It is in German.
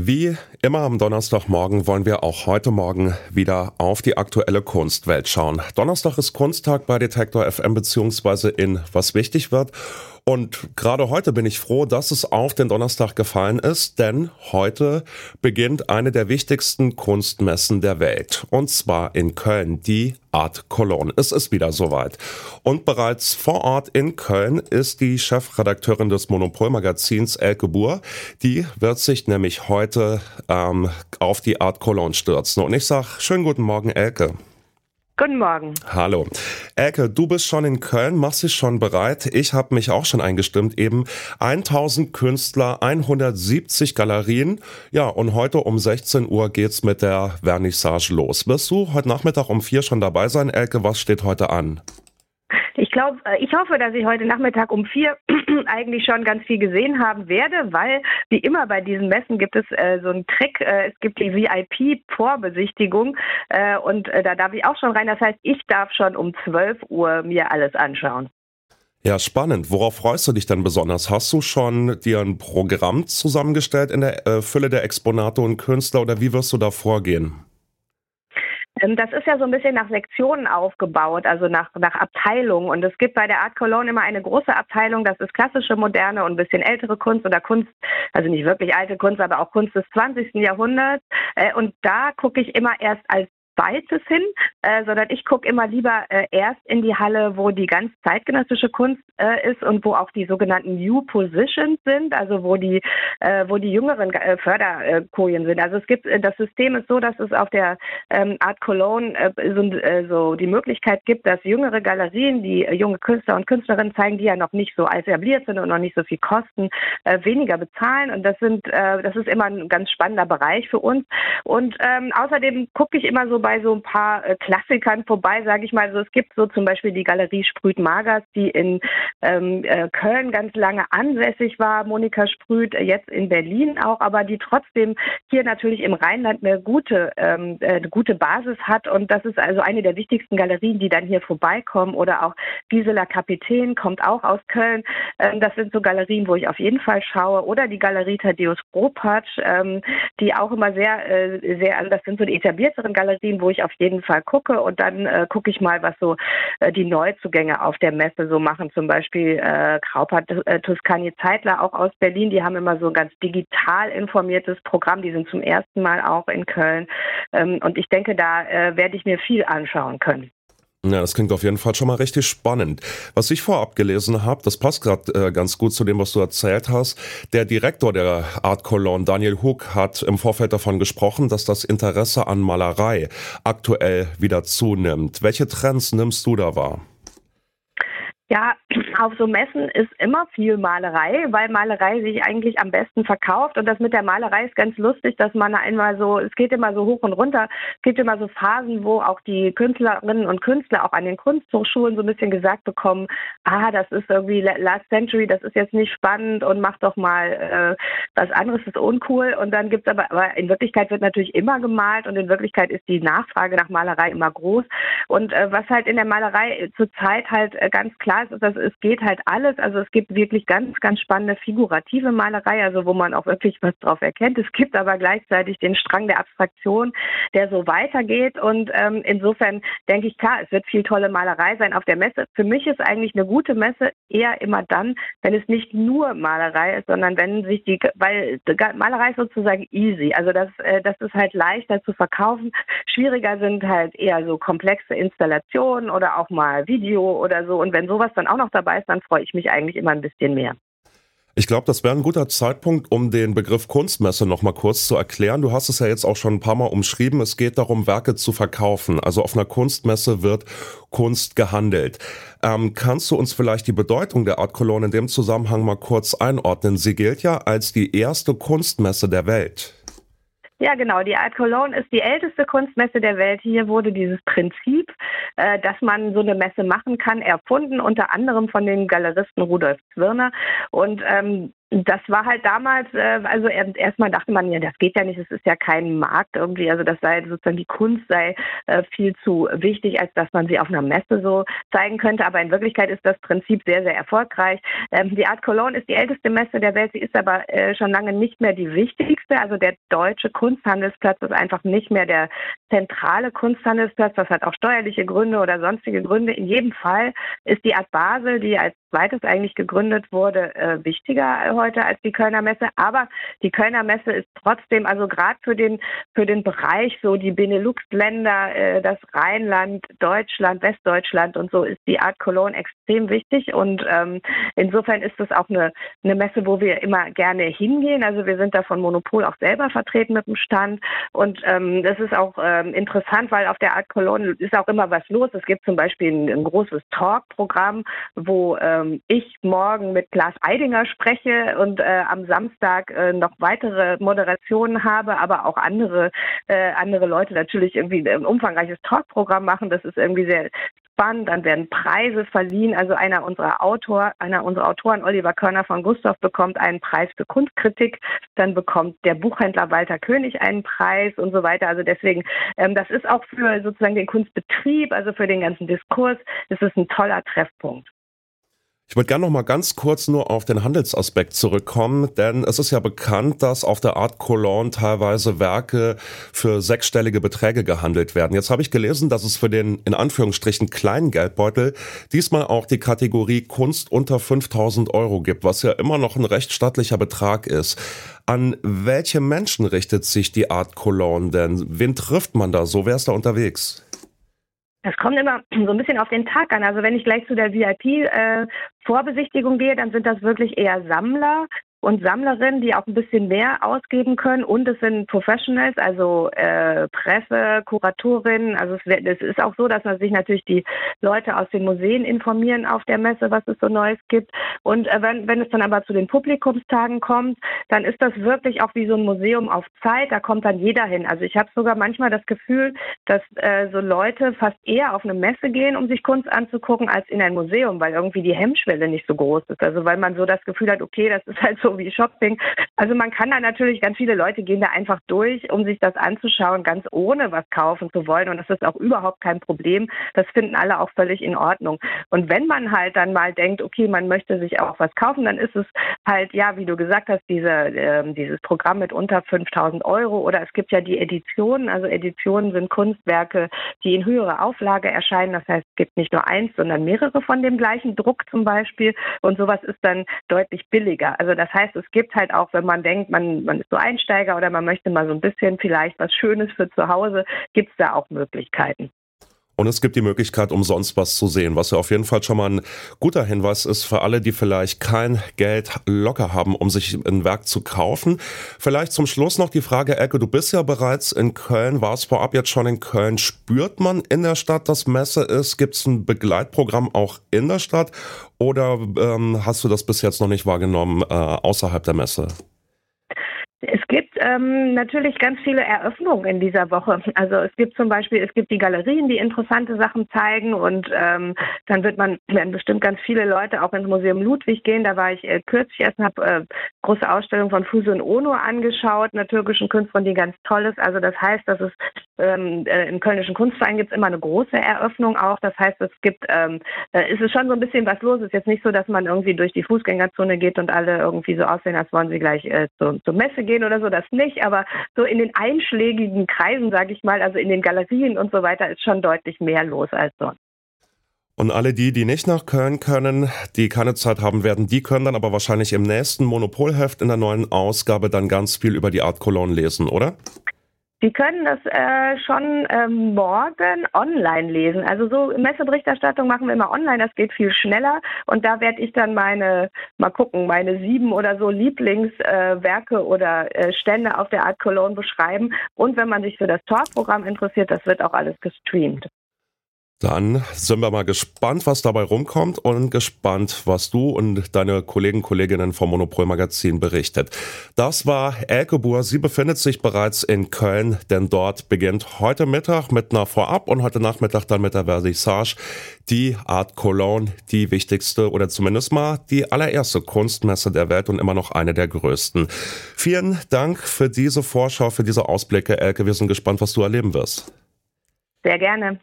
Wie immer am Donnerstagmorgen wollen wir auch heute Morgen wieder auf die aktuelle Kunstwelt schauen. Donnerstag ist Kunsttag bei Detektor FM beziehungsweise in Was wichtig wird. Und gerade heute bin ich froh, dass es auf den Donnerstag gefallen ist, denn heute beginnt eine der wichtigsten Kunstmessen der Welt. Und zwar in Köln, die Art Cologne. Es ist wieder soweit. Und bereits vor Ort in Köln ist die Chefredakteurin des Monopolmagazins Elke Buhr. Die wird sich nämlich heute ähm, auf die Art Cologne stürzen. Und ich sag schönen guten Morgen, Elke. Guten Morgen. Hallo. Elke, du bist schon in Köln, machst dich schon bereit. Ich habe mich auch schon eingestimmt eben. 1000 Künstler, 170 Galerien. Ja, und heute um 16 Uhr geht's mit der Vernissage los. Wirst du heute Nachmittag um vier schon dabei sein, Elke? Was steht heute an? Ich glaube, äh, ich hoffe, dass ich heute Nachmittag um vier eigentlich schon ganz viel gesehen haben werde, weil wie immer bei diesen Messen gibt es äh, so einen Trick. Äh, es gibt die VIP-Vorbesichtigung äh, und äh, da darf ich auch schon rein. Das heißt, ich darf schon um 12 Uhr mir alles anschauen. Ja, spannend. Worauf freust du dich denn besonders? Hast du schon dir ein Programm zusammengestellt in der äh, Fülle der Exponate und Künstler oder wie wirst du da vorgehen? Ähm, das ist ja so ein bisschen nach Sektionen aufgebaut, also nach, nach Abteilungen. Und es gibt bei der Art Cologne immer eine große Abteilung, das ist klassische, moderne und ein bisschen ältere Kunst oder Kunst, also nicht wirklich alte Kunst, aber auch Kunst des 20. Jahrhunderts. Äh, und da gucke ich immer erst als Zweites hin, äh, sondern ich gucke immer lieber äh, erst in die Halle, wo die ganz zeitgenössische Kunst äh, ist und wo auch die sogenannten New Positions sind, also wo die, äh, wo die jüngeren äh, Förderkojen sind. Also es gibt, äh, das System ist so, dass es auf der ähm, Art Cologne so, so, die Möglichkeit gibt, dass jüngere Galerien, die junge Künstler und Künstlerinnen zeigen, die ja noch nicht so etabliert sind und noch nicht so viel kosten, weniger bezahlen. Und das sind, das ist immer ein ganz spannender Bereich für uns. Und ähm, außerdem gucke ich immer so bei bei so ein paar äh, Klassikern vorbei, sage ich mal. Also es gibt so zum Beispiel die Galerie Sprüht Magers, die in ähm, äh, Köln ganz lange ansässig war. Monika Sprüht äh, jetzt in Berlin auch, aber die trotzdem hier natürlich im Rheinland eine gute, ähm, äh, eine gute Basis hat. Und das ist also eine der wichtigsten Galerien, die dann hier vorbeikommen. Oder auch Gisela Kapitän kommt auch aus Köln. Ähm, das sind so Galerien, wo ich auf jeden Fall schaue. Oder die Galerie Thaddeus Bropatsch, ähm, die auch immer sehr, äh, sehr, also das sind so die etablierteren Galerien, wo ich auf jeden Fall gucke und dann äh, gucke ich mal, was so äh, die Neuzugänge auf der Messe so machen. Zum Beispiel äh, Krauper äh, Tuscani Zeitler auch aus Berlin, die haben immer so ein ganz digital informiertes Programm. Die sind zum ersten Mal auch in Köln. Ähm, und ich denke, da äh, werde ich mir viel anschauen können. Ja, das klingt auf jeden Fall schon mal richtig spannend. Was ich vorab gelesen habe, das passt gerade äh, ganz gut zu dem, was du erzählt hast. Der Direktor der Art Cologne, Daniel Hook, hat im Vorfeld davon gesprochen, dass das Interesse an Malerei aktuell wieder zunimmt. Welche Trends nimmst du da wahr? Ja, auf so Messen ist immer viel Malerei, weil Malerei sich eigentlich am besten verkauft. Und das mit der Malerei ist ganz lustig, dass man einmal so, es geht immer so hoch und runter. Es gibt immer so Phasen, wo auch die Künstlerinnen und Künstler auch an den Kunsthochschulen so ein bisschen gesagt bekommen, ah, das ist irgendwie Last Century, das ist jetzt nicht spannend und mach doch mal äh, was anderes, ist uncool. Und dann gibt's aber, aber in Wirklichkeit wird natürlich immer gemalt und in Wirklichkeit ist die Nachfrage nach Malerei immer groß. Und äh, was halt in der Malerei zurzeit halt äh, ganz klar ist, ist, dass es geht halt alles. Also es gibt wirklich ganz, ganz spannende figurative Malerei, also wo man auch wirklich was drauf erkennt. Es gibt aber gleichzeitig den Strang der Abstraktion, der so weitergeht. Und ähm, insofern denke ich, klar, es wird viel tolle Malerei sein auf der Messe. Für mich ist eigentlich eine gute Messe eher immer dann, wenn es nicht nur Malerei ist, sondern wenn sich die, weil Malerei ist sozusagen easy. Also das, äh, das ist halt leichter zu verkaufen. Schwieriger sind halt eher so komplexe Installationen oder auch mal Video oder so. Und wenn sowas sowas dann auch noch dabei ist, dann freue ich mich eigentlich immer ein bisschen mehr. Ich glaube, das wäre ein guter Zeitpunkt, um den Begriff Kunstmesse noch mal kurz zu erklären. Du hast es ja jetzt auch schon ein paar Mal umschrieben. Es geht darum, Werke zu verkaufen. Also auf einer Kunstmesse wird Kunst gehandelt. Ähm, kannst du uns vielleicht die Bedeutung der Art Cologne in dem Zusammenhang mal kurz einordnen? Sie gilt ja als die erste Kunstmesse der Welt. Ja, genau. Die Art Cologne ist die älteste Kunstmesse der Welt. Hier wurde dieses Prinzip, äh, dass man so eine Messe machen kann, erfunden, unter anderem von dem Galeristen Rudolf Zwirner. Und ähm, Das war halt damals, äh, also erstmal dachte man ja, das geht ja nicht, es ist ja kein Markt irgendwie, also das sei sozusagen die Kunst sei äh, viel zu wichtig, als dass man sie auf einer Messe so zeigen könnte. Aber in Wirklichkeit ist das Prinzip sehr, sehr erfolgreich. Ähm, die Art Cologne ist die älteste Messe der Welt, sie ist aber äh, schon lange nicht mehr die wichtigste. Also der deutsche Kunsthandelsplatz ist einfach nicht mehr der zentrale Kunsthandelsplatz. Das hat auch steuerliche Gründe oder sonstige Gründe. In jedem Fall ist die Art Basel, die als zweites eigentlich gegründet wurde, äh, wichtiger heute als die Kölner Messe. Aber die Kölner Messe ist trotzdem, also gerade für den, für den Bereich, so die Benelux-Länder, äh, das Rheinland, Deutschland, Westdeutschland und so, ist die Art Cologne extrem wichtig. Und ähm, insofern ist es auch eine, eine Messe, wo wir immer gerne hingehen. Also wir sind da von Monopol auch selber vertreten mit dem Stand. Und ähm, das ist auch ähm, interessant, weil auf der Art Cologne ist auch immer was los. Es gibt zum Beispiel ein, ein großes Talk-Programm, wo ähm, ich morgen mit Klaas Eidinger spreche und äh, am Samstag äh, noch weitere Moderationen habe, aber auch andere, äh, andere Leute natürlich irgendwie ein umfangreiches Talkprogramm machen. Das ist irgendwie sehr spannend. Dann werden Preise verliehen. Also einer unserer Autor, einer unserer Autoren, Oliver Körner von Gustav, bekommt einen Preis für Kunstkritik. Dann bekommt der Buchhändler Walter König einen Preis und so weiter. Also deswegen, ähm, das ist auch für sozusagen den Kunstbetrieb, also für den ganzen Diskurs, ist ein toller Treffpunkt. Ich würde gerne noch mal ganz kurz nur auf den Handelsaspekt zurückkommen, denn es ist ja bekannt, dass auf der Art Cologne teilweise Werke für sechsstellige Beträge gehandelt werden. Jetzt habe ich gelesen, dass es für den in Anführungsstrichen kleinen Geldbeutel diesmal auch die Kategorie Kunst unter 5000 Euro gibt, was ja immer noch ein recht stattlicher Betrag ist. An welche Menschen richtet sich die Art Cologne denn? Wen trifft man da? So wer ist da unterwegs? Das kommt immer so ein bisschen auf den Tag an. Also wenn ich gleich zu der VIP-Vorbesichtigung äh, gehe, dann sind das wirklich eher Sammler, und Sammlerinnen, die auch ein bisschen mehr ausgeben können. Und es sind Professionals, also äh, Presse, Kuratorinnen. Also es, es, ist auch so, dass man sich natürlich die Leute aus den Museen informieren auf der Messe, was es so Neues gibt. Und äh, wenn, wenn es dann aber zu den Publikumstagen kommt, dann ist das wirklich auch wie so ein Museum auf Zeit. Da kommt dann jeder hin. Also ich habe sogar manchmal das Gefühl, dass äh, so Leute fast eher auf eine Messe gehen, um sich Kunst anzugucken, als in ein Museum, weil irgendwie die Hemmschwelle nicht so groß ist. Also weil man so das Gefühl hat, okay, das ist halt so so wie Shopping. Also man kann da natürlich, ganz viele Leute gehen da einfach durch, um sich das anzuschauen, ganz ohne was kaufen zu wollen. Und das ist auch überhaupt kein Problem. Das finden alle auch völlig in Ordnung. Und wenn man halt dann mal denkt, okay, man möchte sich auch was kaufen, dann ist es halt, ja, wie du gesagt hast, diese, äh, dieses Programm mit unter 5000 Euro oder es gibt ja die Editionen. Also Editionen sind Kunstwerke, die in höherer Auflage erscheinen. Das heißt, es gibt nicht nur eins, sondern mehrere von dem gleichen Druck zum Beispiel. Und sowas ist dann deutlich billiger. Also das heißt, heißt, es gibt halt auch, wenn man denkt, man, man ist so Einsteiger oder man möchte mal so ein bisschen vielleicht was Schönes für zu Hause, gibt es da auch Möglichkeiten. Und es gibt die Möglichkeit, umsonst was zu sehen, was ja auf jeden Fall schon mal ein guter Hinweis ist für alle, die vielleicht kein Geld locker haben, um sich ein Werk zu kaufen. Vielleicht zum Schluss noch die Frage, Elke, du bist ja bereits in Köln, warst vorab jetzt schon in Köln. Spürt man in der Stadt, dass Messe ist? Gibt es ein Begleitprogramm auch in der Stadt? Oder ähm, hast du das bis jetzt noch nicht wahrgenommen äh, außerhalb der Messe? Es gibt ähm, natürlich ganz viele Eröffnungen in dieser Woche. Also es gibt zum Beispiel, es gibt die Galerien, die interessante Sachen zeigen und ähm, dann wird man, werden bestimmt ganz viele Leute auch ins Museum Ludwig gehen. Da war ich äh, kürzlich erst und habe äh, große Ausstellung von Fusun Ono angeschaut, einer türkischen Künstlerin, die ganz toll ist. Also das heißt, dass es ähm, äh, im Kölnischen Kunstverein gibt es immer eine große Eröffnung auch. Das heißt, es gibt, ähm, äh, ist es schon so ein bisschen was los. Es ist jetzt nicht so, dass man irgendwie durch die Fußgängerzone geht und alle irgendwie so aussehen, als wollen sie gleich äh, zur, zur Messe gehen oder so, das nicht, aber so in den einschlägigen Kreisen, sage ich mal, also in den Galerien und so weiter, ist schon deutlich mehr los als sonst. Und alle die, die nicht nach Köln können, die keine Zeit haben werden, die können dann aber wahrscheinlich im nächsten Monopolheft in der neuen Ausgabe dann ganz viel über die Art Cologne lesen, oder? Sie können das äh, schon ähm, morgen online lesen. Also so Messeberichterstattung machen wir immer online, das geht viel schneller. Und da werde ich dann meine, mal gucken, meine sieben oder so Lieblingswerke äh, oder äh, Stände auf der Art Cologne beschreiben. Und wenn man sich für das Talkprogramm interessiert, das wird auch alles gestreamt. Dann sind wir mal gespannt, was dabei rumkommt und gespannt, was du und deine Kollegen, Kolleginnen vom Monopol Magazin berichtet. Das war Elke Buhr. Sie befindet sich bereits in Köln, denn dort beginnt heute Mittag mit einer Vorab und heute Nachmittag dann mit der Vernissage die Art Cologne, die wichtigste oder zumindest mal die allererste Kunstmesse der Welt und immer noch eine der größten. Vielen Dank für diese Vorschau, für diese Ausblicke, Elke. Wir sind gespannt, was du erleben wirst. Sehr gerne.